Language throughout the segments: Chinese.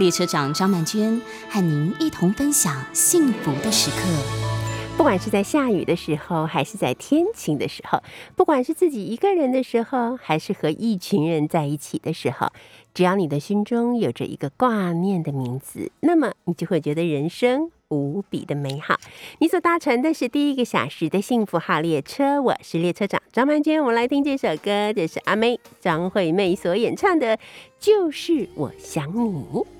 列车长张曼娟和您一同分享幸福的时刻。不管是在下雨的时候，还是在天晴的时候，不管是自己一个人的时候，还是和一群人在一起的时候，只要你的心中有着一个挂念的名字，那么你就会觉得人生无比的美好。你所搭乘的是第一个小时的幸福号列车，我是列车长张曼娟。我们来听这首歌，这是阿妹张惠妹所演唱的，就是我想你。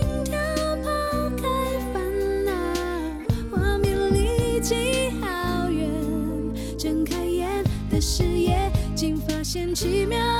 现奇妙。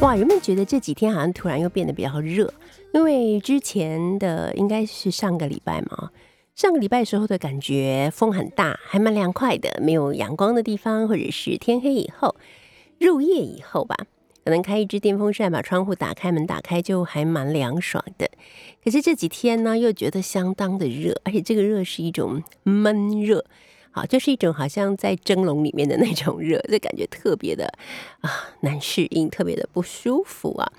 哇，有没有觉得这几天好像突然又变得比较热？因为之前的应该是上个礼拜嘛，上个礼拜时候的感觉风很大，还蛮凉快的。没有阳光的地方，或者是天黑以后、入夜以后吧，可能开一只电风扇，把窗户打开，门打开，就还蛮凉爽的。可是这几天呢，又觉得相当的热，而且这个热是一种闷热。好，就是一种好像在蒸笼里面的那种热，就感觉特别的啊难适应，特别的不舒服啊。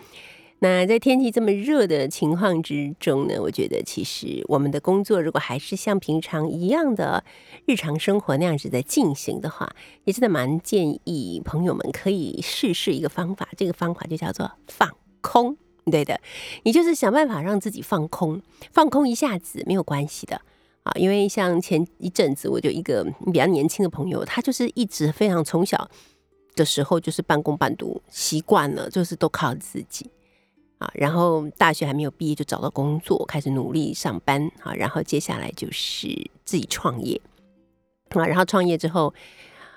那在天气这么热的情况之中呢，我觉得其实我们的工作如果还是像平常一样的日常生活那样子在进行的话，也真的蛮建议朋友们可以试试一个方法，这个方法就叫做放空。对的，你就是想办法让自己放空，放空一下子没有关系的。啊，因为像前一阵子，我就一个比较年轻的朋友，他就是一直非常从小的时候就是半工半读，习惯了就是都靠自己啊。然后大学还没有毕业就找到工作，开始努力上班啊。然后接下来就是自己创业啊。然后创业之后，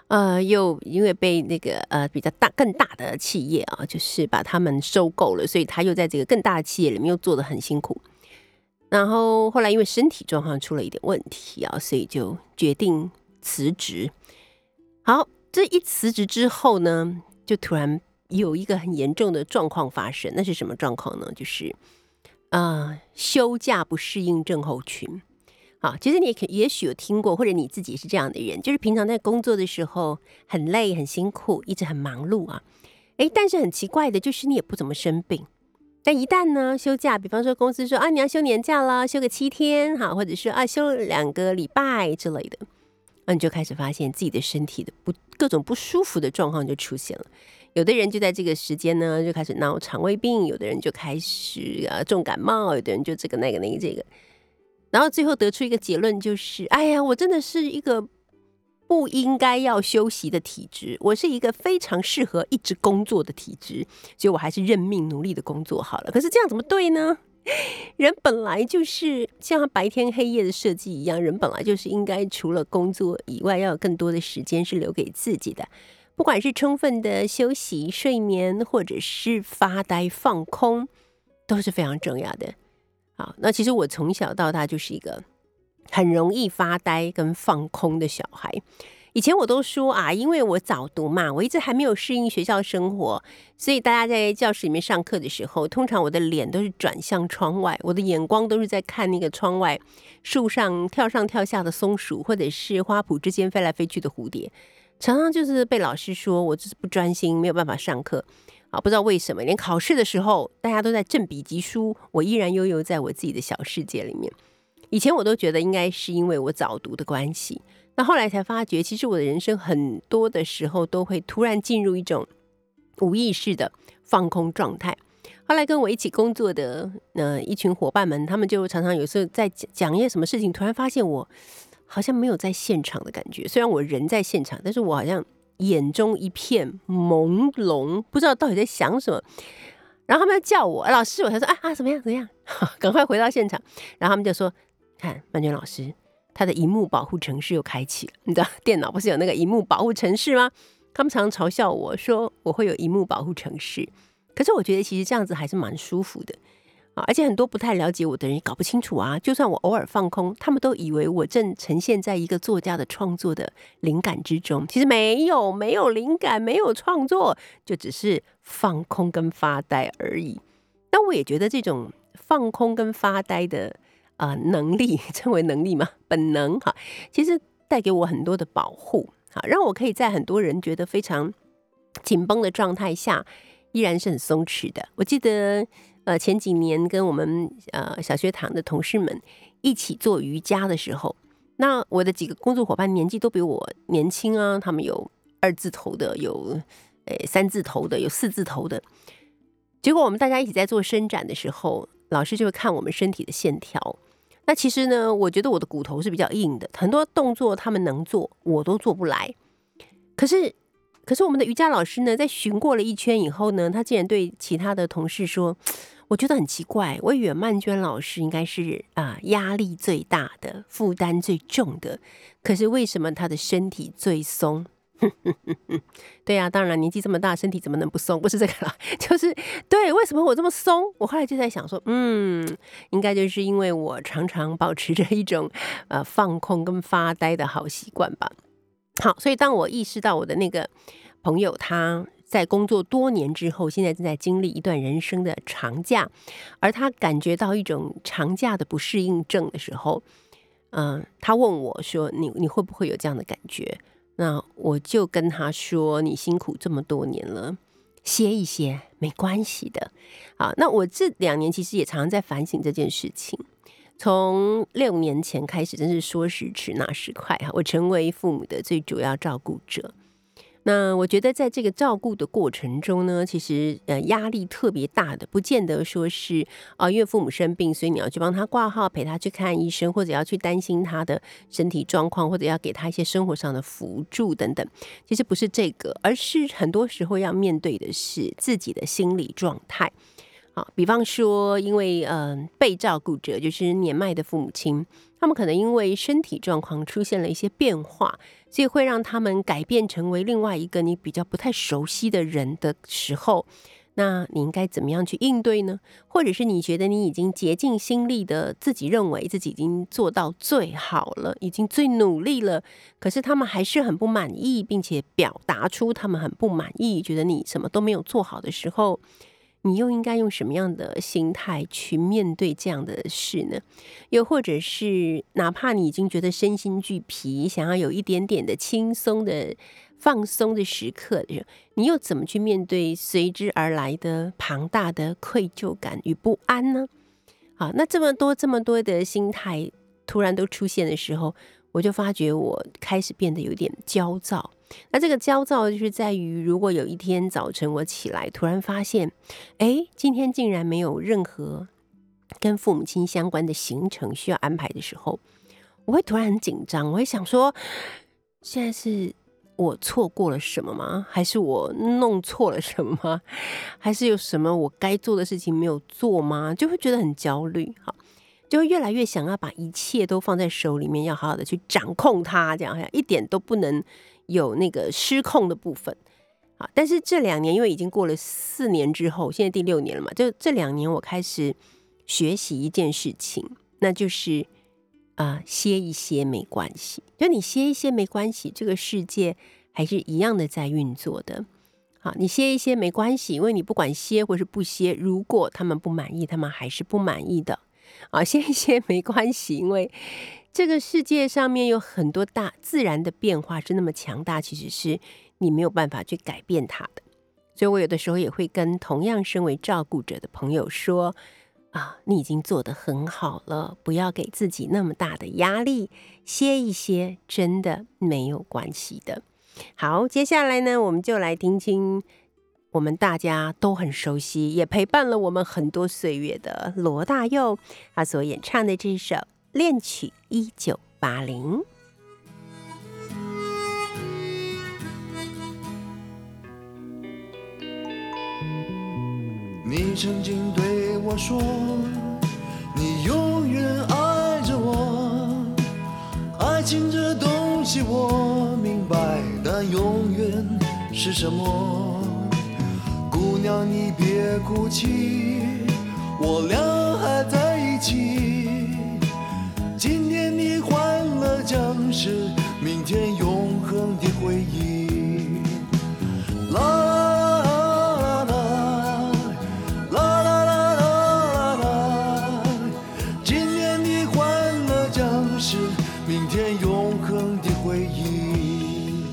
呃，又因为被那个呃比较大更大的企业啊，就是把他们收购了，所以他又在这个更大的企业里面又做的很辛苦。然后后来因为身体状况出了一点问题啊，所以就决定辞职。好，这一辞职之后呢，就突然有一个很严重的状况发生。那是什么状况呢？就是啊，休假不适应症候群。好，其实你可也许有听过，或者你自己是这样的人，就是平常在工作的时候很累、很辛苦，一直很忙碌啊。哎，但是很奇怪的就是你也不怎么生病。但一旦呢休假，比方说公司说啊你要休年假啦，休个七天哈，或者是啊休两个礼拜之类的，那你就开始发现自己的身体的不各种不舒服的状况就出现了。有的人就在这个时间呢就开始闹肠胃病，有的人就开始啊重感冒，有的人就这个那个那个这个，然后最后得出一个结论就是，哎呀，我真的是一个。不应该要休息的体质，我是一个非常适合一直工作的体质，所以我还是认命努力的工作好了。可是这样怎么对呢？人本来就是像白天黑夜的设计一样，人本来就是应该除了工作以外，要有更多的时间是留给自己的，不管是充分的休息、睡眠，或者是发呆放空，都是非常重要的。好，那其实我从小到大就是一个。很容易发呆跟放空的小孩，以前我都说啊，因为我早读嘛，我一直还没有适应学校生活，所以大家在教室里面上课的时候，通常我的脸都是转向窗外，我的眼光都是在看那个窗外树上跳上跳下的松鼠，或者是花圃之间飞来飞去的蝴蝶，常常就是被老师说我就是不专心，没有办法上课啊，不知道为什么，连考试的时候大家都在振笔疾书，我依然悠悠在我自己的小世界里面。以前我都觉得应该是因为我早读的关系，那后来才发觉，其实我的人生很多的时候都会突然进入一种无意识的放空状态。后来跟我一起工作的呃一群伙伴们，他们就常常有时候在讲一些什么事情，突然发现我好像没有在现场的感觉。虽然我人在现场，但是我好像眼中一片朦胧，不知道到底在想什么。然后他们要叫我老师，我才说啊啊怎么样怎么样，赶快回到现场。然后他们就说。看曼娟老师，他的荧幕保护程式又开启了。你知道电脑不是有那个荧幕保护程式吗？他们常常嘲笑我说我会有荧幕保护程式，可是我觉得其实这样子还是蛮舒服的啊。而且很多不太了解我的人也搞不清楚啊。就算我偶尔放空，他们都以为我正呈现在一个作家的创作的灵感之中。其实没有，没有灵感，没有创作，就只是放空跟发呆而已。但我也觉得这种放空跟发呆的。啊，能力 称为能力吗？本能哈，其实带给我很多的保护，好让我可以在很多人觉得非常紧绷的状态下，依然是很松弛的。我记得呃前几年跟我们呃小学堂的同事们一起做瑜伽的时候，那我的几个工作伙伴年纪都比我年轻啊，他们有二字头的，有诶三字头的，有四字头的。结果我们大家一起在做伸展的时候。老师就会看我们身体的线条。那其实呢，我觉得我的骨头是比较硬的，很多动作他们能做，我都做不来。可是，可是我们的瑜伽老师呢，在巡过了一圈以后呢，他竟然对其他的同事说：“我觉得很奇怪，我以为曼娟老师应该是啊压力最大的、负担最重的，可是为什么她的身体最松？” 对呀，当然年纪这么大，身体怎么能不松？不是这个了，就是对，为什么我这么松？我后来就在想说，嗯，应该就是因为我常常保持着一种呃放空跟发呆的好习惯吧。好，所以当我意识到我的那个朋友他在工作多年之后，现在正在经历一段人生的长假，而他感觉到一种长假的不适应症的时候，嗯，他问我说：“你你会不会有这样的感觉？”那我就跟他说：“你辛苦这么多年了，歇一歇没关系的。”好，那我这两年其实也常常在反省这件事情。从六年前开始，真是说时迟那时快哈，我成为父母的最主要照顾者。那我觉得，在这个照顾的过程中呢，其实呃压力特别大的，不见得说是啊，因为父母生病，所以你要去帮他挂号，陪他去看医生，或者要去担心他的身体状况，或者要给他一些生活上的辅助等等。其实不是这个，而是很多时候要面对的是自己的心理状态。好，比方说，因为嗯被照顾者就是年迈的父母亲。他们可能因为身体状况出现了一些变化，所以会让他们改变成为另外一个你比较不太熟悉的人的时候，那你应该怎么样去应对呢？或者是你觉得你已经竭尽心力的，自己认为自己已经做到最好了，已经最努力了，可是他们还是很不满意，并且表达出他们很不满意，觉得你什么都没有做好的时候，你又应该用什么样的心态去面对这样的事呢？又或者是，哪怕你已经觉得身心俱疲，想要有一点点的轻松的放松的时刻，你又怎么去面对随之而来的庞大的愧疚感与不安呢？好，那这么多这么多的心态突然都出现的时候，我就发觉我开始变得有点焦躁。那这个焦躁就是在于，如果有一天早晨我起来，突然发现，哎，今天竟然没有任何跟父母亲相关的行程需要安排的时候，我会突然很紧张，我会想说，现在是我错过了什么吗？还是我弄错了什么吗？还是有什么我该做的事情没有做吗？就会觉得很焦虑，好，就越来越想要把一切都放在手里面，要好好的去掌控它，这样一点都不能。有那个失控的部分啊，但是这两年因为已经过了四年之后，现在第六年了嘛，就这两年我开始学习一件事情，那就是啊歇一歇没关系，就你歇一歇没关系，这个世界还是一样的在运作的。好，你歇一歇没关系，因为你不管歇或是不歇，如果他们不满意，他们还是不满意的。啊，歇一歇没关系，因为。这个世界上面有很多大自然的变化是那么强大，其实是你没有办法去改变它的。所以我有的时候也会跟同样身为照顾者的朋友说：“啊，你已经做得很好了，不要给自己那么大的压力，歇一歇，真的没有关系的。”好，接下来呢，我们就来听听我们大家都很熟悉，也陪伴了我们很多岁月的罗大佑他所演唱的这首。恋曲一九八零。你曾经对我说，你永远爱着我。爱情这东西我明白，但永远是什么？姑娘你别哭泣，我俩还在一起。将是明天永恒的回忆。啦啦啦啦啦啦啦啦啦，今年的欢乐将是明天永恒的回忆。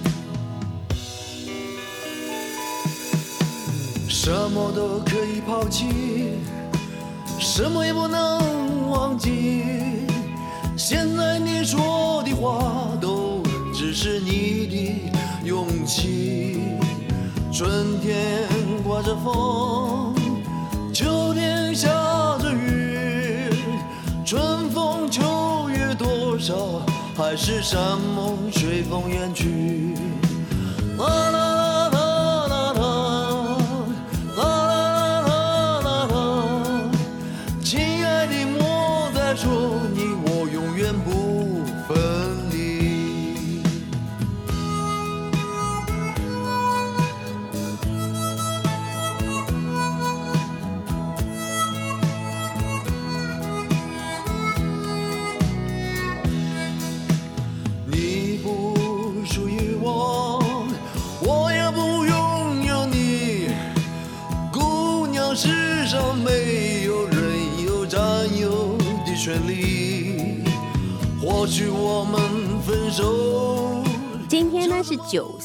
什么都可以抛弃，什么也不能忘记。现在你说。话都只是你的勇气。春天刮着风，秋天下着雨，春风秋月多少，海誓山盟随风远去。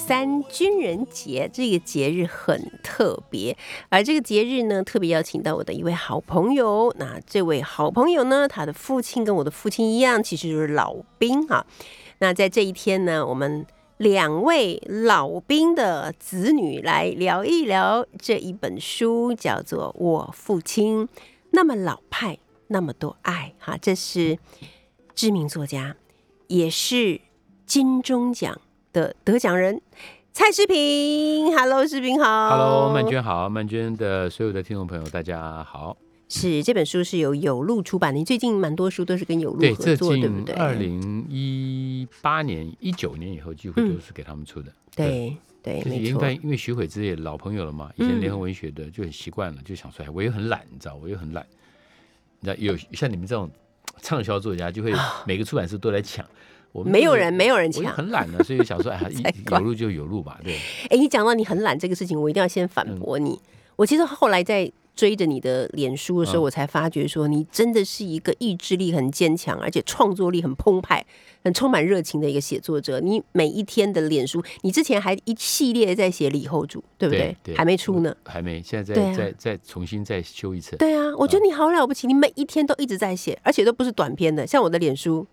三军人节，这个节日很特别，而这个节日呢特别邀请到我的一位好朋友。那这位好朋友呢，他的父亲跟我的父亲一样，其实就是老兵哈。那在这一天呢，我们两位老兵的子女来聊一聊这一本书，叫做《我父亲那么老派，那么多爱》哈，这是知名作家。也是金钟奖的得奖人蔡世平，Hello，世平好，Hello，曼娟好，曼娟的所有的听众朋友大家好。是这本书是由有路出版的，你最近蛮多书都是跟有路合作，对不对？二零一八年、一九年以后，几乎都是给他们出的。对对，没错。因为徐慧之也老朋友了嘛，以前联合文学的就很习惯了，就想出来。我又很懒，你知道，我又很懒。你知道有像你们这种。畅销作家就会每个出版社都来抢，我没有人，没有人抢，很懒的，所以想说，哎，有路就有路吧，对。哎，你讲到你很懒这个事情，我一定要先反驳你。我其实后来在追着你的脸书的时候，嗯我才发觉说，你真的是一个意志力很坚强，而且创作力很澎湃、很充满热情的一个写作者。你每一天的脸书，你之前还一系列在写李后主，对不对？对还没出呢。还没，现在再再再重新再修一次。对啊，我觉得你好了不起，你每一天都一直在写，而且都不是短篇的，像我的脸书。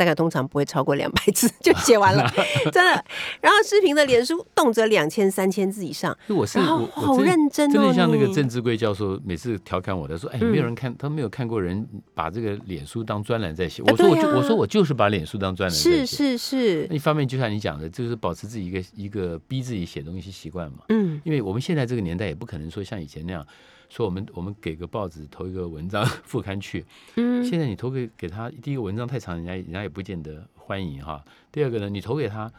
大概通常不会超过两百字 就写完了，真的。然后视频的脸书动辄两千、三千字以上，就我是好认真哦真的像那个郑志贵教授每次调侃我的说，哎，嗯没有人看，他没有看过人把这个脸书当专栏在写。啊我说我就我说我就是把脸书当专栏在是写。是是那，一方面就像你讲的，就是保持自己一个一个逼自己写东西习惯嘛。嗯，因为我们现在这个年代也不可能说像以前那样，说我们我们给个报纸投一个文章 副刊去，嗯现在你投给给他第一个文章太长，人家人家也不见得欢迎哈。第二个呢，你投给他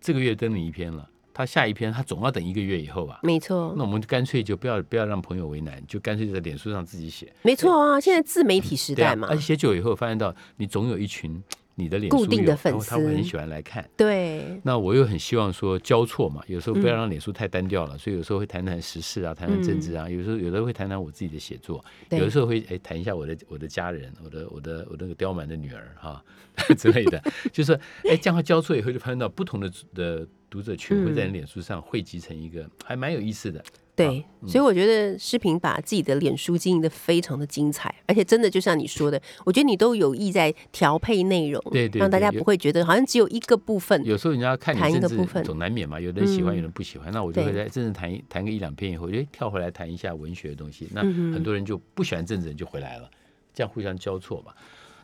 这个月登你一篇了，他下一篇他总要等一个月以后吧。没错那，我们干脆就不要不要让朋友为难，就干脆在脸书上自己写。没错啊，现在自媒体时代嘛，而且写久以后发现到你总有一群你的脸书固定的友粉丝他会很喜欢来看。对，那我又很希望说交错嘛，有时候不要嗯让脸书太单调了，所以有时候会谈谈时事啊，谈谈政治啊，有时候有的会谈谈我自己的写作，对。有的时候会哎谈一下我的我的家人，我的我的我那个刁蛮的女儿哈 之类的，就是哎这样会交错以后就发现到不同的的读者群会在你脸书上汇集成一个还蛮有意思的。对，所以我觉得视频把自己的脸书经营的非常的精彩，而且真的就像你说的，我觉得你都有意在调配内容，对对让大家不会觉得好像只有一个部分。有时候人家看你谈一政治个部分总难免嘛，有的人喜欢，嗯有人不喜欢，那我就会在政治谈一谈个一两篇以后，我就跳回来谈一下文学的东西。那很多人就不喜欢政治人就回来了，这样互相交错嘛。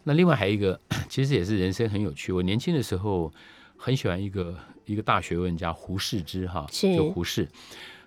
那另外还有一个，其实也是人生很有趣。我年轻的时候很喜欢一个一个大学问家胡适之哈，是就胡适。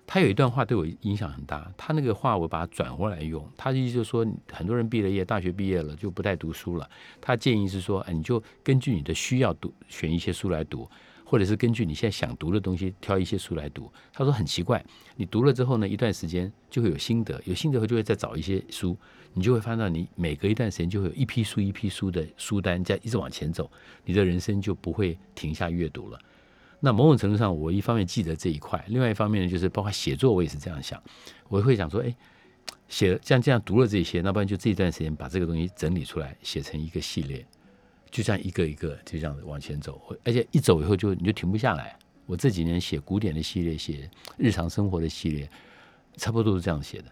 他有一段话对我影响很大，他那个话我把它转过来用，他的意思就是说，很多人毕了业，大学毕业了就不再读书了。他建议是说，哎，你就根据你的需要读，选一些书来读，或者是根据你现在想读的东西挑一些书来读。他说很奇怪，你读了之后呢，一段时间就会有心得，有心得后就会再找一些书，你就会发现到你每隔一段时间就会有一批书一批书的书单在一直往前走，你的人生就不会停下阅读了。那某种程度上，我一方面记得这一块，另外一方面呢，就是包括写作，我也是这样想，我会想说，哎，写像这样读了这些，那不然就这一段时间把这个东西整理出来，写成一个系列，就这样一个一个就这样往前走，而且一走以后就你就停不下来。我这几年写古典的系列，写日常生活的系列，差不多都是这样写的。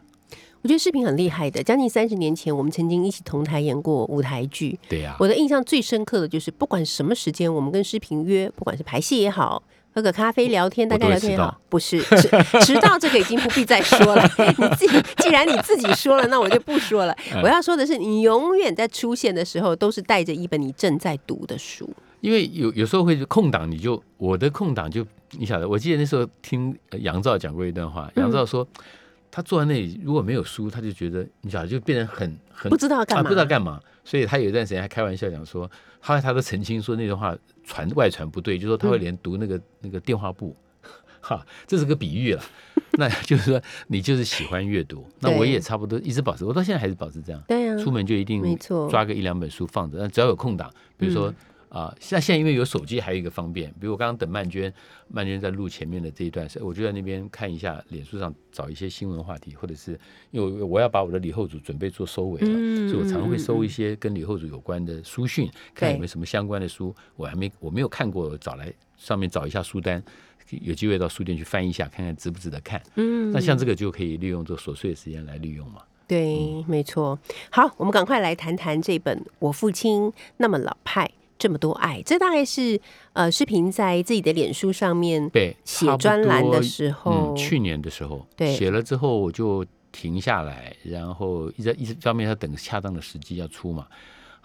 我觉得视频很厉害的，将近三十年前，我们曾经一起同台演过舞台剧。对呀、我的印象最深刻的就是，不管什么时间，我们跟视频约，不管是排戏也好，喝个咖啡聊天，大家聊天也好，不是迟 迟到这个已经不必再说了。你自己既然你自己说了，那我就不说了。嗯我要说的是，你永远在出现的时候，都是带着一本你正在读的书。因为有有时候会空档，你就我的空档就你晓得，我记得那时候听呃杨照讲过一段话，杨照说。他坐在那里，如果没有书，他就觉得你晓得，就变得很很不知道干啊，嘛不知道干嘛。所以他有一段时间还开玩笑讲说，后来他都澄清说那段话传外传不对，就说他会连读那个、那个电话簿，哈，这是个比喻了。那就是说你就是喜欢阅读，那我也差不多一直保持，我到现在还是保持这样。对呀、出门就一定没错。抓个一两本书放着，那只要有空档，比如说啊，像、现在因为有手机，还有一个方便，比如我刚刚等曼娟，曼娟在录前面的这一段时，我就在那边看一下脸书上找一些新闻话题，或者是因为我要把我的李后主准备做收尾了，嗯所以我常会嗯收一些跟李后主有关的书讯，看有没有什么相关的书，我还没我没有看过，找来上面找一下书单。有机会到书店去翻一下，看看值不值得看。嗯那像这个就可以利用这琐碎的时间来利用嘛。对，没错。好，我们赶快来谈谈这本《我父亲那么老派，这么多爱》。这大概是呃，视频在自己的脸书上面对，写专栏的时候，嗯，去年的时候，对写了之后我就停下来，然后一直一直方面要等恰当的时机要出嘛。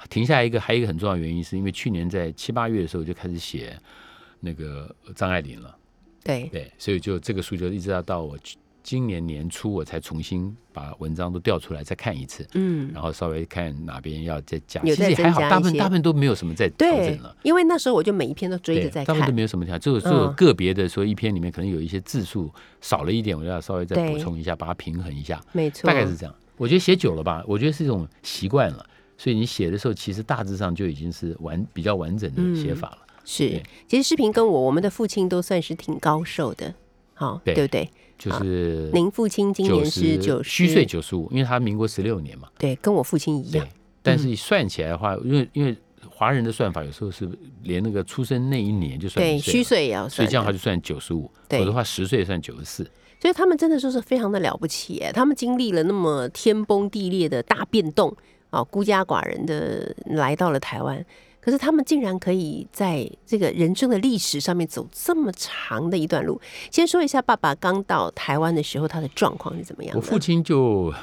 停下来一个还有一个很重要的原因，是因为去年在七八月的时候就开始写那个张爱玲了，对对，所以就这个书就一直要到我去今年年初我才重新把文章都调出来再看一次，嗯，然后稍微看哪边要再加，有再其实也还好，大部分大部分都没有什么在调整了。，因为那时候我就每一篇都追对，着在看大部分都没，有什么调，只有只有嗯个别的说一篇里面可能有一些字数少了一点，我要稍微再补充一下，把它平衡一下，没错，大概是这样。我觉得写久了吧，我觉得是一种习惯了，所以你写的时候其实大致上就已经是完比较完整的写法了。是。其实视频跟我，我们的父亲都算是挺高寿的。好，对对不对？就是您父亲今年是九十虚岁九十五，因为他民国十六年嘛。对，跟我父亲一样。，但是算起来的话，因为因为华人的算法有时候是连那个出生那一年就算对，虚岁也要算。所以这样他就算九十五，对否则的话十岁算九十四。所以他们真的就是非常的了不起耶，他们经历了那么天崩地裂的大变动啊，孤家寡人的来到了台湾，可是他们竟然可以在这个人生的历史上面走这么长的一段路。先说一下爸爸刚到台湾的时候，他的状况是怎么样？我父亲就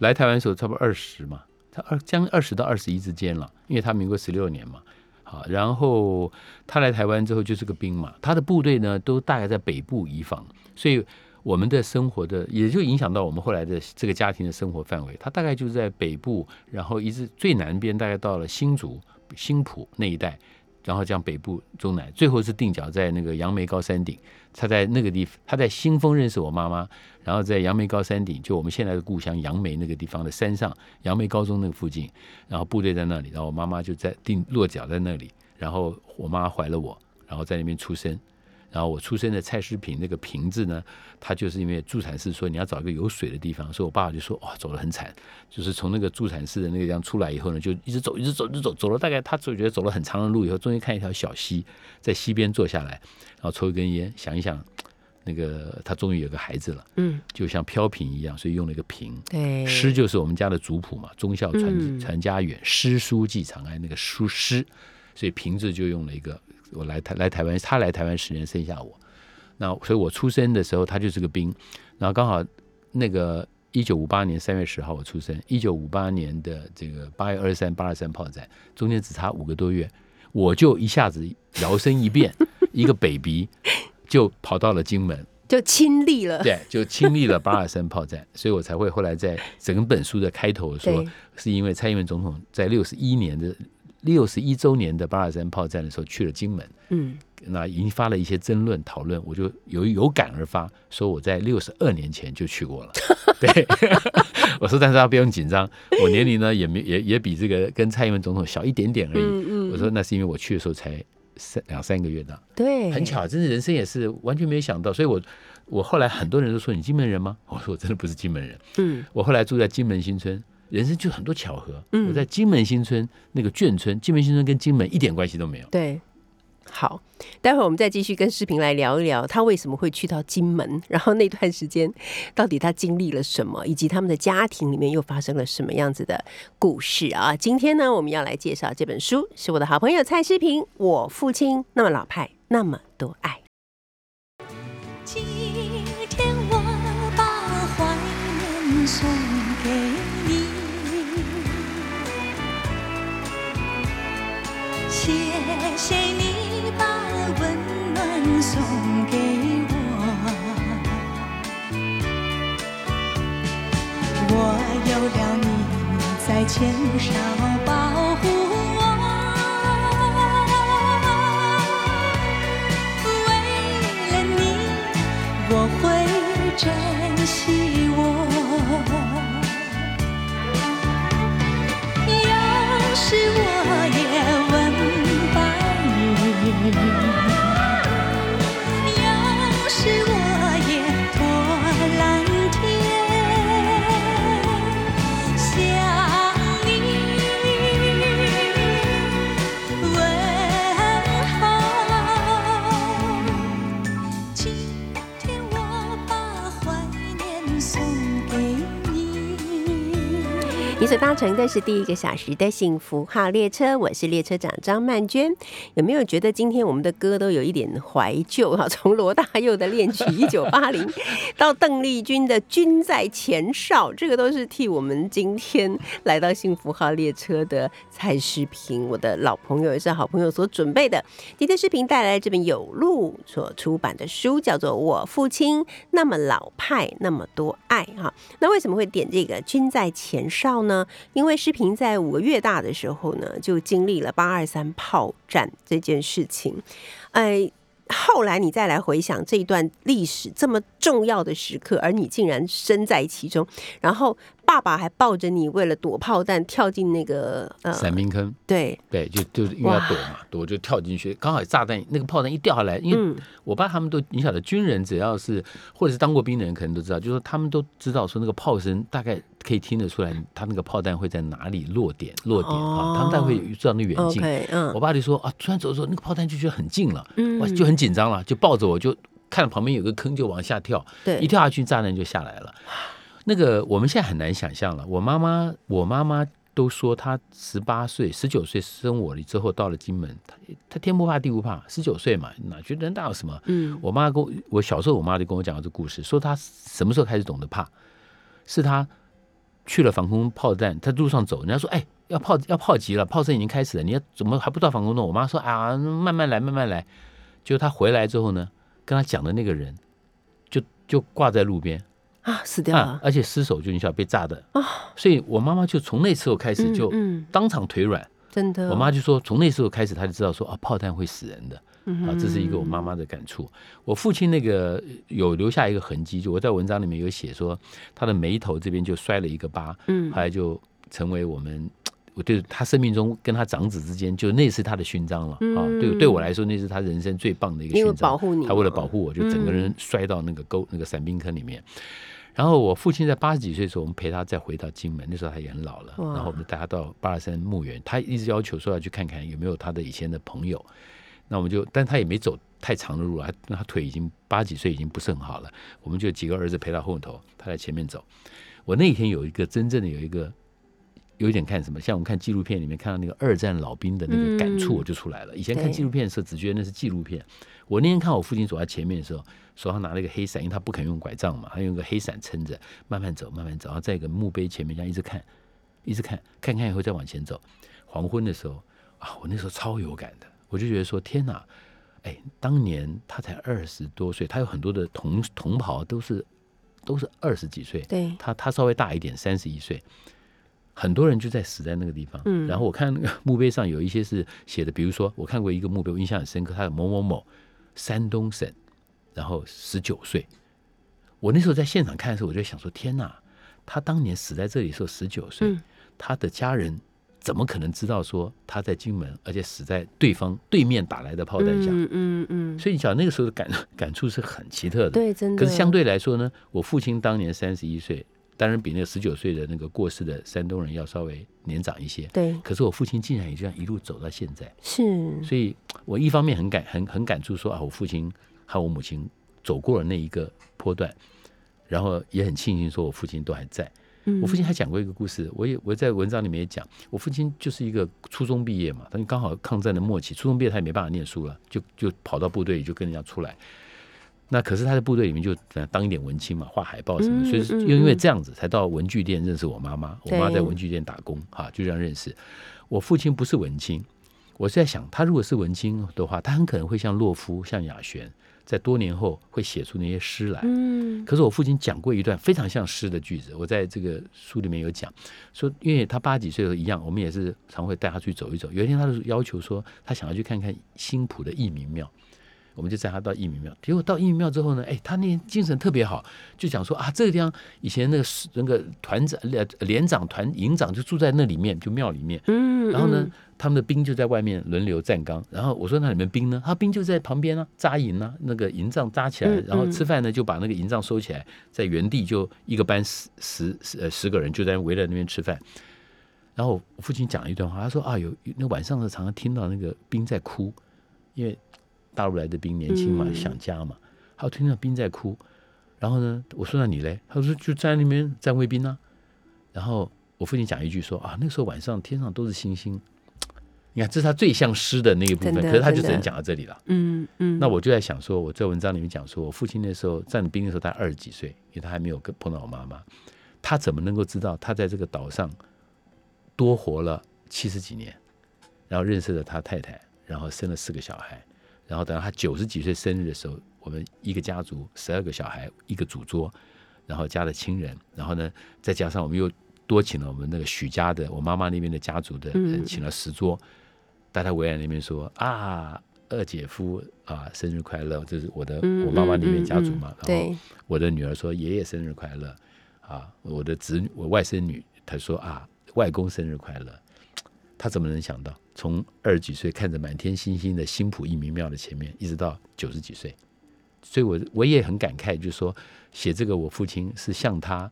来台湾的时候差不多二十嘛，他二将近二十到二十一之间了，因为他民国十六年嘛。好，然后他来台湾之后就是个兵嘛，他的部队呢都大概在北部移防，所以我们的生活的也就影响到我们后来的这个家庭的生活范围。他大概就在北部，然后一直最南边大概到了新竹、新浦那一带，然后这样北部、中南，最后是定脚在那个杨梅高山顶。他在那个地方，他在新丰认识我妈妈，然后在杨梅高山顶，就我们现在的故乡杨梅那个地方的山上，杨梅高中那个附近，然后部队在那里，然后我妈妈就在定落脚在那里，然后我妈怀了我，然后在那边出生。然后我出生的蔡诗平那个平字呢，他就是因为助产士说你要找一个有水的地方，所以我爸爸就说哇走得很惨，就是从那个助产士的那个地方出来以后呢，就一直走一直走一直走，走了大概他就觉得走了很长的路以后，终于看一条小溪，在溪边坐下来，然后抽一根烟，想一想，那个他终于有个孩子了，嗯，就像飘萍一样，所以用了一个萍。对，诗就是我们家的族谱嘛，忠孝传嗯传家远，诗书继长安那个书诗，所以平字就用了一个。我来台来台湾，他来台湾十年生下我，那所以我出生的时候他就是个兵，然后刚好那个一九五八年三月十号我出生，一九五八年的这个八月二十三八二三炮战中间只差五个多月，我就一下子摇身一变，一个 baby 就跑到了金门，就亲历了。对，就亲历了八二三炮战，所以我才会后来在整本书的开头说，是因为蔡英文总统在六十一年的六十一周年的八二三炮战的时候去了金门，嗯，那引发了一些争论讨论，我就有有感而发，说我在六十二年前就去过了。对，我说但是大家不用紧张，我年龄呢也没也也比这个跟蔡英文总统小一点点而已。嗯嗯我说那是因为我去的时候才三两三个月大。对，很巧，真的人生也是完全没有想到，所以我我后来很多人都说你金门人吗？我说我真的不是金门人，嗯，我后来住在金门新村，人生就很多巧合。嗯我在金门新村那个眷村，金门新村跟金门一点关系都没有。对。好，待会儿我们再继续跟视频来聊一聊他为什么会去到金门，然后那段时间到底他经历了什么，以及他们的家庭里面又发生了什么样子的故事啊！今天呢，我们要来介绍这本书，是我的好朋友蔡诗平，我父亲那么老派，那么多爱。有了你在前哨搭乘的是第一个小时的幸福号列车，我是列车长张曼娟。有没有觉得今天我们的歌都有一点怀旧哈？从罗大佑的恋曲一九八零到邓丽君的《君在前哨》，这个都是替我们今天来到幸福号列车的蔡诗平，我的老朋友也是好朋友所准备的。今天视频带来这本有路所出版的书，叫做《我父亲那么老派，那么多爱》哈。那为什么会点这个“君在前哨”呢？因为诗平在五个月大的时候呢，就经历了八二三炮战这件事情，哎。后来你再来回想这一段历史这么重要的时刻，而你竟然身在其中，然后爸爸还抱着你，为了躲炮弹跳进那个呃，伞兵坑，对，对，就就是因为要躲嘛，躲就跳进去，刚好炸弹那个炮弹一掉下来，因为嗯。我爸他们都，你晓得，军人只要是或者是当过兵的人，可能都知道，就是说他们都知道说那个炮声大概可以听得出来，他那个炮弹会在哪里落点落点哦啊，他们大概会知道那个远近。我爸就说啊，突然走的时候，那个炮弹就觉得很近了，嗯哇，就很紧张了，就抱着我就看旁边有个坑就往下跳，对，一跳下去炸弹就下来了。那个我们现在很难想象了。我妈妈，我妈妈都说她十八岁、十九岁生我了之后，到了金门，她她天不怕地不怕，十九岁嘛，哪觉得人大有什么？嗯我妈跟我我小时候，我妈就跟我讲过这故事，说她什么时候开始懂得怕，是她去了防空炮弹，他路上走，人家说哎。要炮要炮击了，炮声已经开始了，你要怎么还不到防空洞？我妈说啊，慢慢来，慢慢来。结果她回来之后呢，跟他讲的那个人就就挂在路边，啊，死掉啊了，，而且失手就你晓得被炸的啊所以我妈妈就从那时候开始就当场腿软。真的，我妈就说，从那时候开始，她就知道说啊，炮弹会死人的嗯啊，这是一个我妈妈的感触。我父亲那个有留下一个痕迹，就我在文章里面有写说，他的眉头这边就摔了一个疤，嗯后来就成为我们。我对他生命中跟他长子之间，就那是他的勋章了啊！对对我来说，那是他人生最棒的一个勋章。保护你他为了保护我，就整个人摔到那个沟、那个伞兵坑里面。然后我父亲在八十几岁的时候，我们陪他再回到金门，那时候他也很老了。然后我们带他到八二三墓园，他一直要求说要去看看有没有他的以前的朋友。那我们就，但他也没走太长的路啊，他他腿已经八几岁，已经不是很好了。我们就几个儿子陪他后头，他在前面走。我那一天有一个真正的有一个。有一点看什么，像我们看纪录片里面看到那个二战老兵的那个感触，嗯我就出来了。以前看纪录片的时候，只觉得那是纪录片。我那天看我父亲走在前面的时候，手上拿了一个黑伞，因为他不肯用拐杖嘛，他用个黑伞撑着，慢慢走，慢慢走，然后在一个墓碑前面这样一直看，一直看，看看以后再往前走。黄昏的时候啊，我那时候超有感的，我就觉得说天哪，哎，当年他才二十多岁，他有很多的同同袍都是都是二十几岁，对，他他稍微大一点，三十一岁，很多人就在死在那个地方。嗯然后我看那个墓碑上有一些是写的，比如说我看过一个墓碑，我印象很深刻，他的某某某，山东省，然后十九岁。我那时候在现场看的时候，我就想说：天哪，他当年死在这里的时候十九岁，嗯他的家人怎么可能知道说他在金门，而且死在对方对面打来的炮弹下？嗯嗯嗯，所以你想那个时候的感感触是很奇特的。对，真的，可是相对来说呢，我父亲当年三十一岁，当然比那个十九岁的那个过世的山东人要稍微年长一些。对可是我父亲竟然也这样一路走到现在，是，所以我一方面很感很很感触说啊，我父亲和我母亲走过了那一个坡段，然后也很庆幸说我父亲都还在。嗯我父亲还讲过一个故事，我也我在文章里面也讲，我父亲就是一个初中毕业嘛，他刚好抗战的末期，初中毕业他也没办法念书了，就就跑到部队里就跟人家出来。那可是他在部队里面就呃当一点文青嘛，画海报什么，嗯所以因为嗯这样子才到文具店认识我妈妈。我妈在文具店打工，哈，就这样认识。我父亲不是文青，我是在想，他如果是文青的话，他很可能会像洛夫、像雅璇，在多年后会写出那些诗来。嗯可是我父亲讲过一段非常像诗的句子，我在这个书里面有讲，说因为他八十几岁的时候一样，我们也是常会带他去走一走。有一天，他就要求说，他想要去看看新浦的义民庙。我们就载他到义民庙，结果到义民庙之后呢，哎，他那天精神特别好，就讲说啊，这个地方以前那个是那个团长、连连长、团营长就住在那里面，就庙里面。嗯，然后呢嗯，，他们的兵就在外面轮流站岗。然后我说那里面兵呢？他兵就在旁边啊，扎营啊，那个营帐扎起来嗯，然后嗯吃饭呢就把那个营帐收起来，在原地就一个班十十十呃十个人就在围在那边吃饭。然后我父亲讲了一段话，他说啊，有那晚上的常常听到那个兵在哭，因为大陆来的兵年轻嘛，嗯想家嘛，他听到兵在哭。然后呢，我说那你嘞？他说就站在那边站卫兵啊。然后我父亲讲一句说啊，那时候晚上天上都是星星。你看，这是他最像诗的那一部分，可是他就只能讲到这里了。嗯嗯，那我就在想说，我在文章里面讲说，我父亲那时候站兵的时候，他二十几岁，因为他还没有跟碰到我妈妈，他怎么能够知道他在这个岛上多活了七十几年，然后认识了他太太，然后生了四个小孩，然后等到他九十几岁生日的时候，我们一个家族十二个小孩，一个主桌，然后加了亲人，然后呢，再加上我们又多请了我们那个许家的，我妈妈那边的家族的人，嗯请了十桌，大家围在那边说啊。二姐夫啊，生日快乐！这是我的、嗯我妈妈那边家族嗯嗯嘛，然后，我的女儿说爷爷生日快乐啊，我的侄女，我外甥女，她说啊，外公生日快乐。她怎么能想到，从二十几岁看着满天星星的新浦一民庙的前面，一直到九十几岁，所以我我也很感慨，就是说写这个我父亲是向他，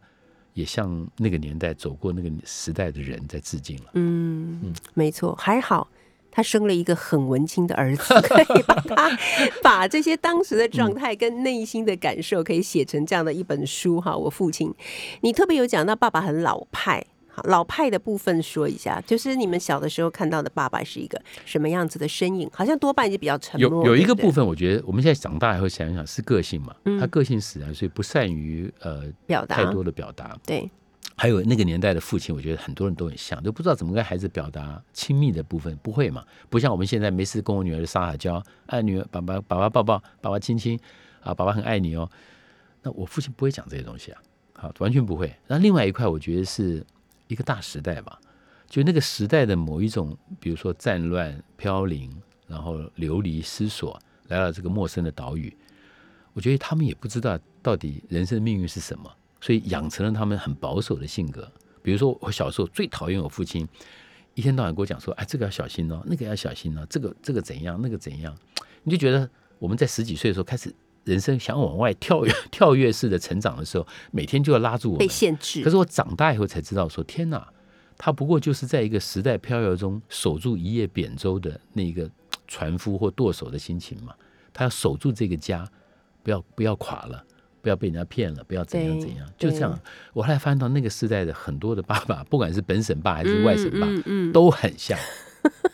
也向那个年代走过那个时代的人在致敬了。嗯，没错，还好他生了一个很文青的儿子，可以把他把这些当时的状态跟内心的感受，可以写成这样的一本书哈。我父亲，你特别有讲到爸爸很老派。好，老派的部分说一下，就是你们小的时候看到的爸爸是一个什么样子的身影？好像多半就比较沉默。有有一个部分，我觉得我们现在长大以后想一想，是个性嘛，他个性使然，所以不善于呃表达太多的表达。对，还有那个年代的父亲，我觉得很多人都很像，都不知道怎么跟孩子表达亲密的部分，不会嘛？不像我们现在没事跟我女儿撒撒娇，爱，女儿，爸爸，爸爸抱抱，爸爸亲亲，啊，爸爸很爱你哦。那我父亲不会讲这些东西啊，好，完全不会。那另外一块，我觉得是一个大时代吧，就那个时代的某一种，比如说战乱、飘零，然后流离失所，来到这个陌生的岛屿，我觉得他们也不知道到底人生命运是什么，所以养成了他们很保守的性格。比如说，我小时候最讨厌我父亲，一天到晚跟我讲说：“哎，这个要小心哦，那个要小心哦，这个这个怎样，那个怎样。”你就觉得我们在十几岁的时候开始人生想往外跳跃、跳跃式的成长的时候，每天就要拉住我被。限制。可是我长大以后才知道说，天哪，他不过就是在一个时代飘摇中守住一叶扁舟的那个 船夫或舵手的心情嘛。他要守住这个家，不要不要垮了，不要被人家骗了，不要怎样怎样，就这样。我后来发现到那个时代的很多的爸爸，不管是本省爸还是外省爸，嗯嗯都很像。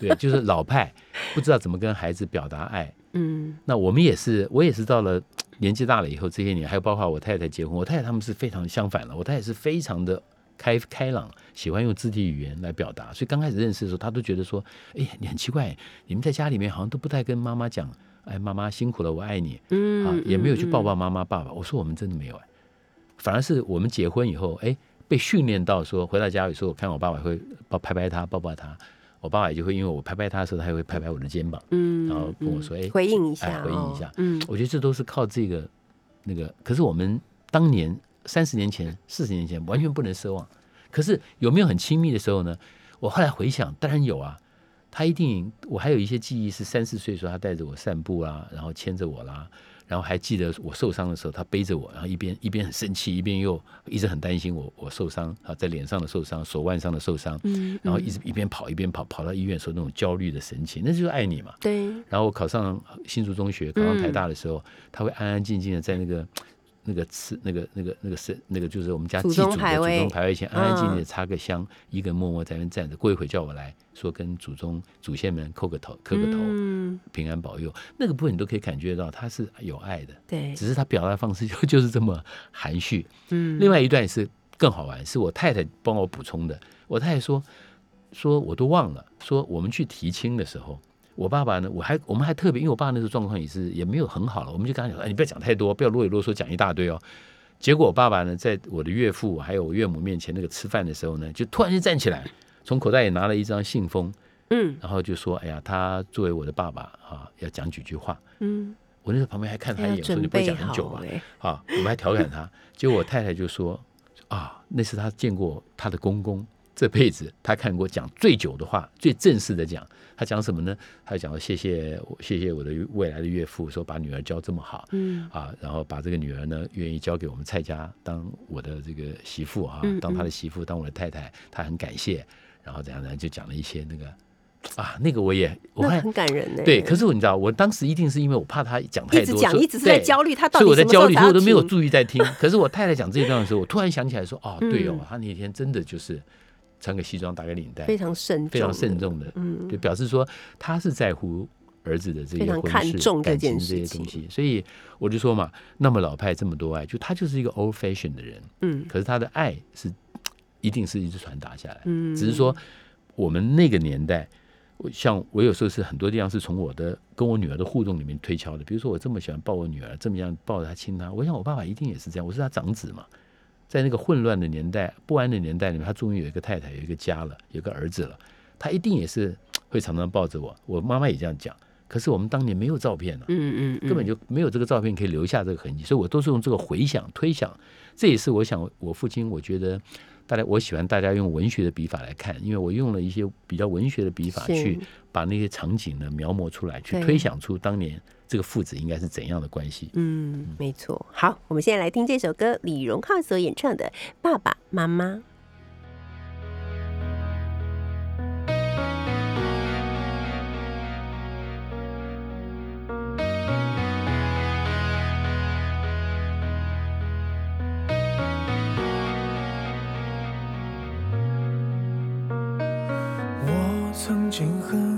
对，就是老派，不知道怎么跟孩子表达爱。嗯那我们也是，我也是到了年纪大了以后，这些年还有包括我太太结婚，我太太他们是非常相反了。我太太是非常的开开朗，喜欢用肢体语言来表达，所以刚开始认识的时候，她都觉得说，哎，你很奇怪，你们在家里面好像都不太跟妈妈讲，哎，妈妈辛苦了，我爱你，嗯啊，也没有去抱嗯抱妈妈、爸爸。我说我们真的没有哎，反而是我们结婚以后，哎，被训练到说回到家有时候我看我爸爸会抱拍拍他，抱抱他。我爸爸也就会因为我拍拍他的时候，他也会拍拍我的肩膀，嗯然后跟我说：“哎、回应一下哎，回应一下。哦嗯我觉得这都是靠这个那个。可是我们当年三十年前、四十年前完全不能奢望。可是有没有很亲密的时候呢？我后来回想，当然有啊。他一定，我还有一些记忆是三四岁的时候，他带着我散步啦，然后牵着我啦，然后还记得我受伤的时候，他背着我，然后一边一边很生气，一边又一直很担心我我受伤啊，在脸上的受伤，手腕上的受伤，嗯然后一直一边跑一边跑，跑到医院的时候那种焦虑的神情，那就是爱你嘛。对，然后我考上新竹中学，考上台大的时候，他会安安静静的在那个那个吃那个那个那个是那个就是我们家祭祖的祖宗牌位宗牌位前安安静静的嗯插个香，一个人默默在那边站着。过一会叫我来说跟祖宗祖先们叩个头，磕个头，嗯平安保佑。那个部分你都可以感觉到他是有爱的，对，只是他表达方式就 就是这么含蓄。嗯另外一段是更好玩，是我太太帮我补充的。我太太说说我都忘了，说我们去提亲的时候，我爸爸呢，我还我们还特别，因为我爸那时候状况也是也没有很好了，我们就跟他讲说，哎，你不要讲太多，不要啰里啰嗦讲一大堆哦。结果我爸爸呢，在我的岳父还有我岳母面前那个吃饭的时候呢，就突然间站起来，从口袋里拿了一张信封，嗯然后就说，哎呀，他作为我的爸爸啊，要讲几句话。嗯，我那时候旁边还看他一眼，我说你不会讲很久吧？啊，我们还调侃他，结果我太太就说啊，那是他见过他的公公这辈子他看过讲最久的话，最正式的讲。他讲什么呢？他讲谢谢谢谢我的未来的岳父，说把女儿教这么好，嗯啊，然后把这个女儿呢愿意交给我们蔡家当我的这个媳妇啊嗯，当他的媳妇，当我的太太，他很感谢。然后怎样呢？就讲了一些那个啊，那个我也我很感人呢。对，可是我你知道，我当时一定是因为我怕他讲太多，一直讲，一直是在焦虑，他到所以我在焦虑，所以我都没有注意在听。可是我太太讲这一段的时候，我突然想起来说，哦，对哦嗯，他那天真的就是穿个西装，打个领带，非常慎重，非常慎，重的，嗯就表示说他是在乎儿子的这些婚事、看重这感情件事这些东西。所以我就说嘛，那么老派这么多爱，就他就是一个 old fashion 的人，嗯可是他的爱是一定是一直传达下来。嗯，只是说我们那个年代，像我有时候是很多地方是从我的跟我女儿的互动里面推敲的。比如说我这么喜欢抱我女儿，这么样抱着她亲她，我想我爸爸一定也是这样，我是他长子嘛。在那个混乱的年代、不安的年代里面，他终于有一个太太，有一个家了，有个儿子了，他一定也是会常常抱着我。我妈妈也这样讲，可是我们当年没有照片啊，嗯嗯，根本就没有这个照片可以留下这个痕迹，所以我都是用这个回想推想，这也是我想我父亲，我觉得大家我喜欢大家用文学的笔法来看，因为我用了一些比较文学的笔法去把那些场景呢描摹出来，去推想出当年这个父子应该是怎样的关系。嗯，没错。好，我们现在来听这首歌，李荣浩所演唱的《爸爸妈妈》。心狠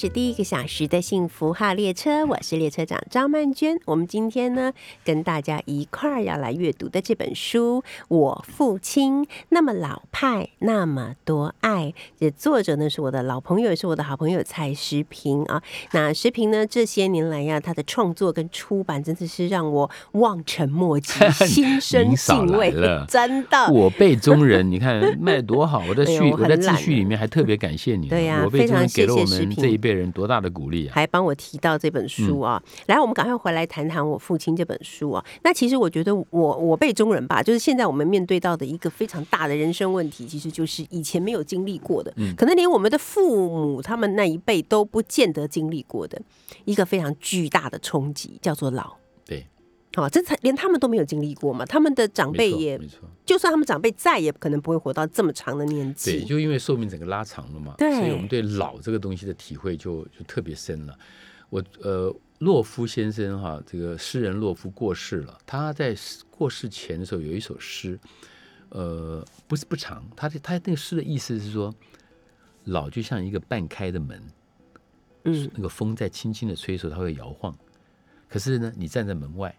是第一个小时的幸福号列车，我是列车长张曼娟。我们今天呢，跟大家一块儿要来阅读的这本书《我父亲那么老派，那么多爱》。这作者呢是我的老朋友，也是我的好朋友蔡诗平啊。那诗平呢，这些年来呀，他的创作跟出版真的是让我望尘莫及，心生敬畏 了，真的。我辈中人，你看卖多好！我在序，我在自序里面还特别感谢你。对呀我辈中人给了我们这一辈人多大的鼓励啊！还帮我提到这本书啊。来，我们赶快回来谈谈我父亲这本书啊。那其实我觉得我我辈中人吧，就是现在我们面对到的一个非常大的人生问题，其实就是以前没有经历过的，可能连我们的父母他们那一辈都不见得经历过的一个非常巨大的冲击，叫做老。对，哦，这才连他们都没有经历过嘛，他们的长辈也，没错。就算他们长辈再也可能不会活到这么长的年纪。对，就因为寿命整个拉长了嘛，对所以我们对老这个东西的体会就就特别深了。我呃，洛夫先生哈，这个诗人洛夫过世了，他在过世前的时候有一首诗，呃，不是不长，他的他那个诗的意思是说，老就像一个半开的门，嗯，那个风在轻轻的吹的时候，它会摇晃。可是呢，你站在门外，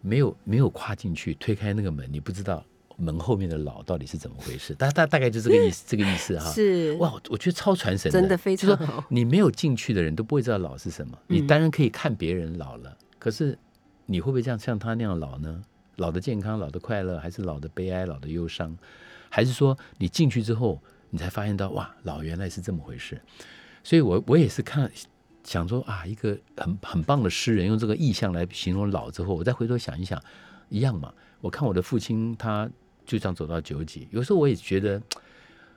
没有没有跨进去，推开那个门，你不知道门后面的老到底是怎么回事。大大大概就这个意思，这个意思哈。是哇，我觉得超传神真的非就常好说你没有进去的人都不会知道老是什么。你嗯当然可以看别人老了，可是你会不会这样像他那样老呢？老的健康，老的快乐，还是老的悲哀，老的忧伤？还是说你进去之后，你才发现到哇，老原来是这么回事？所以我我也是看想说啊，一个很很棒的诗人用这个意象来形容老之后，我再回头想一想，一样嘛。我看我的父亲，他就这样走到九几，有时候我也觉得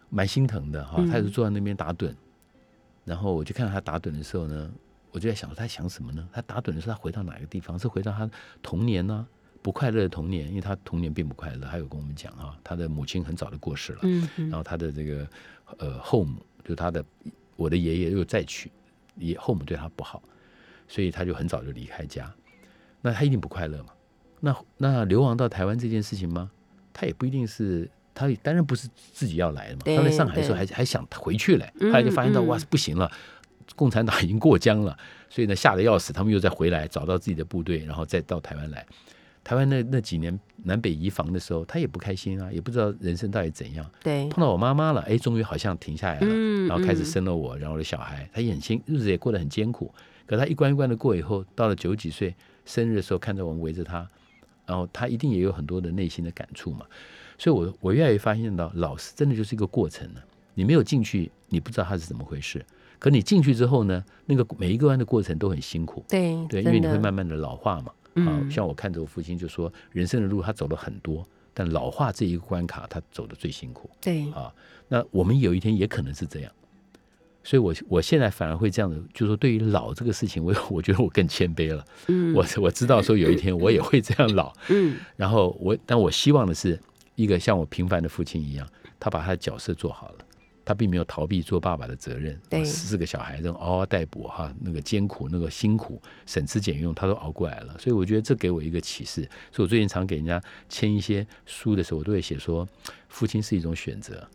蛮心疼的哈。他就坐在那边打盹，然后我就看到他打盹的时候呢，我就在想说他想什么呢？他打盹的时候，他回到哪个地方？是回到他童年呢？不快乐的童年，因为他童年并不快乐。他有跟我们讲啊，他的母亲很早就过世了，然后他的这个呃后母，就他的我的爷爷又再娶，也后母对他不好，所以他就很早就离开家。那他一定不快乐嘛？那那流亡到台湾这件事情吗？他也不一定是，他当然不是自己要来的嘛。他在上海的时候还还想回去嘞，嗯后来就发现到嗯哇不行了，共产党已经过江了，所以呢吓得要死，他们又再回来找到自己的部队，然后再到台湾来。台湾那那几年南北移防的时候，他也不开心啊，也不知道人生到底怎样。对，碰到我妈妈了，哎，终于好像停下来了，嗯然后开始嗯生了我，然后我的小孩，他也很辛，日子也过得很艰苦。可他一关一关的过以后，到了九几岁生日的时候，看着我们围着他，然后他一定也有很多的内心的感触嘛。所以我我越来越发现到，老师真的就是一个过程呢。你没有进去，你不知道他是怎么回事。可你进去之后呢，那个每一个关的过程都很辛苦，对对，因为你会慢慢的老化嘛。啊嗯，像我看着我父亲就说，人生的路他走了很多，但老化这一个关卡他走的最辛苦。对啊，那我们有一天也可能是这样，所以我我现在反而会这样的，就是说对于老这个事情，我我觉得我更谦卑了。嗯我我知道说有一天我也会这样老，嗯 然后我但我希望的是一个像我平凡的父亲一样，他把他的角色做好了，他并没有逃避做爸爸的责任。对四个小孩这种嗷嗷待哺哈，那个艰苦、那个辛苦、省吃俭用，他都熬过来了。所以我觉得这给我一个启示。所以我最近常给人家签一些书的时候，我都会写说，父亲是一种选择，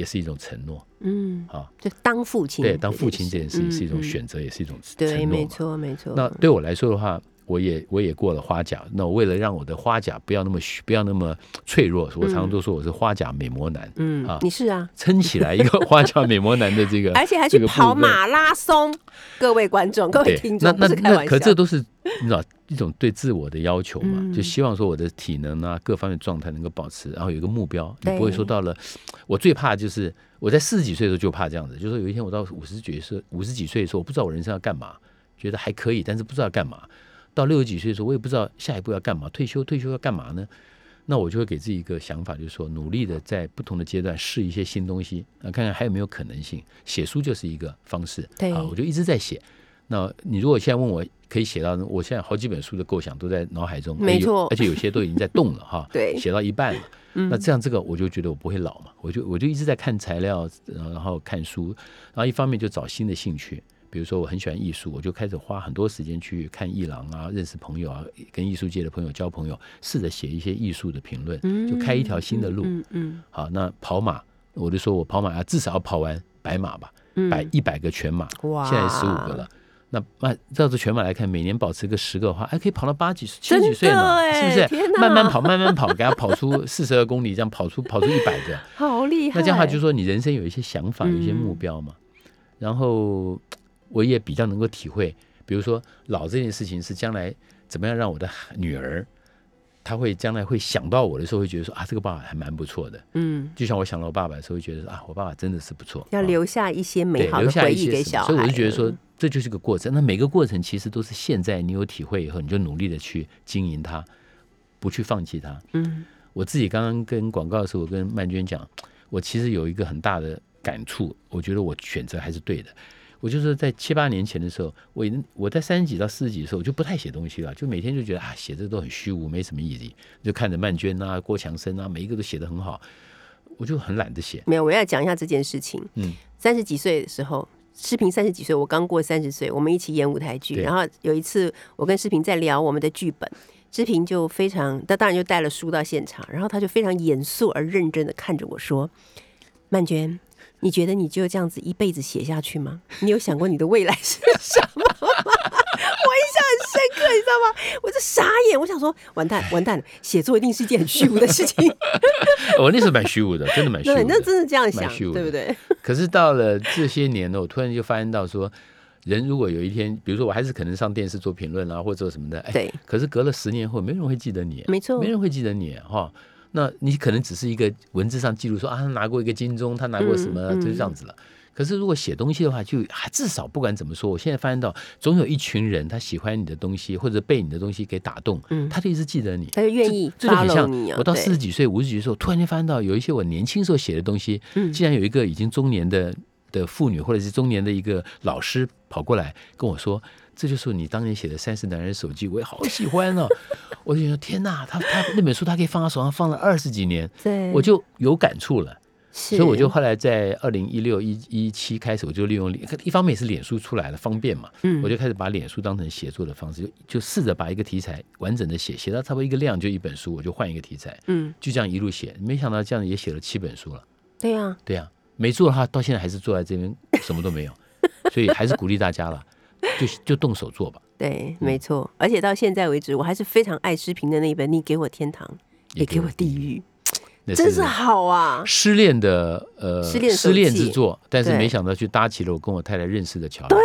也是一种承诺嗯，啊。就当父亲，对，当父亲这件事情是一种选择，也是一种承对，诺嘛没错，没错。那对我来说的话，我也我也过了花甲。那我为了让我的花甲不要那么虚不要那么脆弱，我常常都说我是花甲美魔男，嗯啊，你是啊，撑起来一个花甲美魔男的这个，而且还去跑分。马拉松，各位观众、各位对听，那众，那那那是开玩笑。可这都是你知道一种对自我的要求嘛，嗯就希望说我的体能啊各方面状态能够保持，然后有一个目标，你不会说到了我最怕就是我在四十几岁的时候就怕这样子，就是说有一天我到五十几岁五十几岁的时候，我不知道我人生要干嘛，觉得还可以，但是不知道要干嘛。到六十几岁的时候，我也不知道下一步要干嘛，退休退休要干嘛呢？那我就会给自己一个想法，就是说努力的在不同的阶段试一些新东西，啊，看看还有没有可能性。写书就是一个方式，对啊，我就一直在写。那你如果现在问我可以写到，我现在好几本书的构想都在脑海中，没错。而且有些都已经在动了哈，对。写到一半了。嗯。那这样这个我就觉得我不会老嘛，我就我就一直在看材料，呃然后看书，然后一方面就找新的兴趣，比如说我很喜欢艺术，我就开始花很多时间去看艺廊啊，认识朋友啊，跟艺术界的朋友交朋友，试着写一些艺术的评论，就开一条新的路。嗯嗯好，那跑马，我就说我跑马要至少要跑完百马吧，嗯。百一百个全马，哇。现在十五个了。那那照着全马来看，每年保持个十个的话，还可以跑到八几七十几岁呢，哎是不是慢慢跑，慢慢跑，给他跑出四十二公里，这样跑出跑出一百个。好厉害。那这样的话，就是说你人生有一些想法，有一些嗯目标嘛。然后我也比较能够体会，比如说老这件事情是将来怎么样让我的女儿，她会将来会想到我的时候，会觉得说啊，这个爸爸还蛮不错的。嗯，就像我想到我爸爸的时候，会觉得啊，我爸爸真的是不错，啊要留下一些美好的回忆给小孩。所以我就觉得说，这就是个过程。那每个过程其实都是现在你有体会以后，你就努力的去经营它，不去放弃它。嗯我自己刚刚跟广告的时候，我跟曼娟讲，我其实有一个很大的感触，我觉得我选择还是对的。我就是在七八年前的时候，我我在三十几到四十几的时候，我就不太写东西了，就每天就觉得啊，写这都很虚无，没什么意义。就看着曼娟啊、郭强生啊，每一个都写的很好，我就很懒得写。没有，我要讲一下这件事情。嗯，三十几岁的时候，视频三十几岁，我刚过三十岁，我们一起演舞台剧。然后有一次，我跟视频在聊我们的剧本，视频就非常，他当然就带了书到现场，然后他就非常严肃而认真的看着我说：“曼娟。”你觉得你就这样子一辈子写下去吗？你有想过你的未来是什么吗？我印象很深刻，你知道吗？我就傻眼，我想说，完蛋完蛋了，写作一定是一件很虚无的事情。我那时候蛮虚无的，真的蛮虚无。那真的这样想，对不对？可是到了这些年呢，我突然就发现到说，人如果有一天，比如说我还是可能上电视做评论啊，或者做什么的，哎，对，可是隔了十年后，没人会记得你，没错没人会记得你哈。那你可能只是一个文字上记录说啊，他拿过一个金钟，他拿过什么，嗯嗯就是这样子了。可是如果写东西的话，就还至少不管怎么说，我现在发现到，总有一群人他喜欢你的东西，或者被你的东西给打动，嗯他就一直记得你，他就愿意这这就很像我到四十几岁、五十几岁的时候，突然间发现到有一些我年轻时候写的东西，嗯竟然有一个已经中年的的妇女，或者是中年的一个老师跑过来跟我说。这就是你当年写的《三十男人手记》，我也好喜欢哦！我就觉得天哪，他他那本书他可以放在手上放了二十几年，对，我就有感触了。是。所以我就后来在二零一六一一七开始，我就利用，一方面也是脸书出来了方便嘛，嗯。我就开始把脸书当成写作的方式，就就试着把一个题材完整的写，写到差不多一个量就一本书，我就换一个题材，嗯，就这样一路写。没想到这样也写了七本书了，对呀、对呀、没做的话，到现在还是坐在这边什么都没有，所以还是鼓励大家了，就就动手做吧，对，嗯没错。而且到现在为止，我还是非常爱诗萍的那一本《你给我天堂，也给我地狱》，那真是好啊！失恋的呃失恋失恋之作，但是没想到去搭起了我跟我太太认识的桥梁。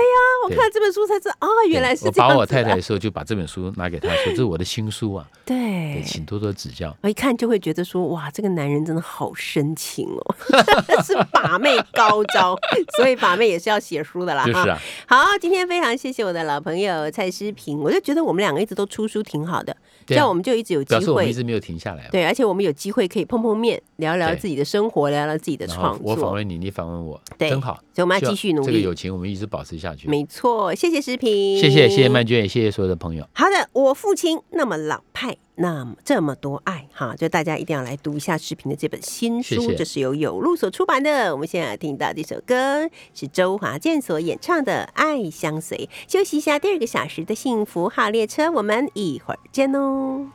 我看这本书才知道啊，原来是我这样子的把我太太的时候就把这本书拿给她说，这是我的新书啊，对，对，请多多指教。我一看就会觉得说，哇，这个男人真的好深情哦，是把妹高招，所以把妹也是要写书的啦。就是啊，好，今天非常谢谢我的老朋友蔡诗平，我就觉得我们两个一直都出书挺好的，这样我们就一直有机表示我一直没有停下来。对，而且我们有机会可以碰碰面，聊聊自己的生活，聊聊自己的创作我访。问你，你访问我，对真好。所以我们要继续努力这个友情我们一直保持下去。没错。错，谢谢诗平，谢谢谢谢曼娟，也谢谢所有的朋友。好的，我父亲那么老派，那么这么多爱哈，就大家一定要来读一下视频的这本新书，谢谢这是由有路所出版的。我们现在听到这首歌是周华健所演唱的《爱相随》。休息一下，第二个小时的幸福号列车，我们一会儿见哦。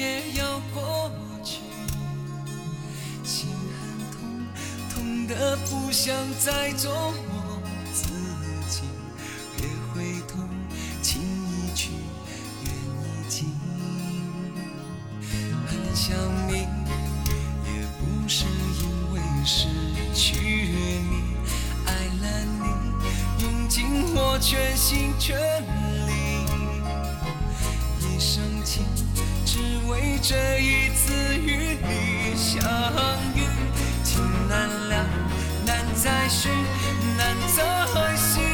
也要过去。心很痛，痛得不想再做我自己。别回头，情已去，缘已尽。很想你，也不是因为失去你，爱了你，用尽我全心全为这一次与你相遇。情难了，难再续，难再续。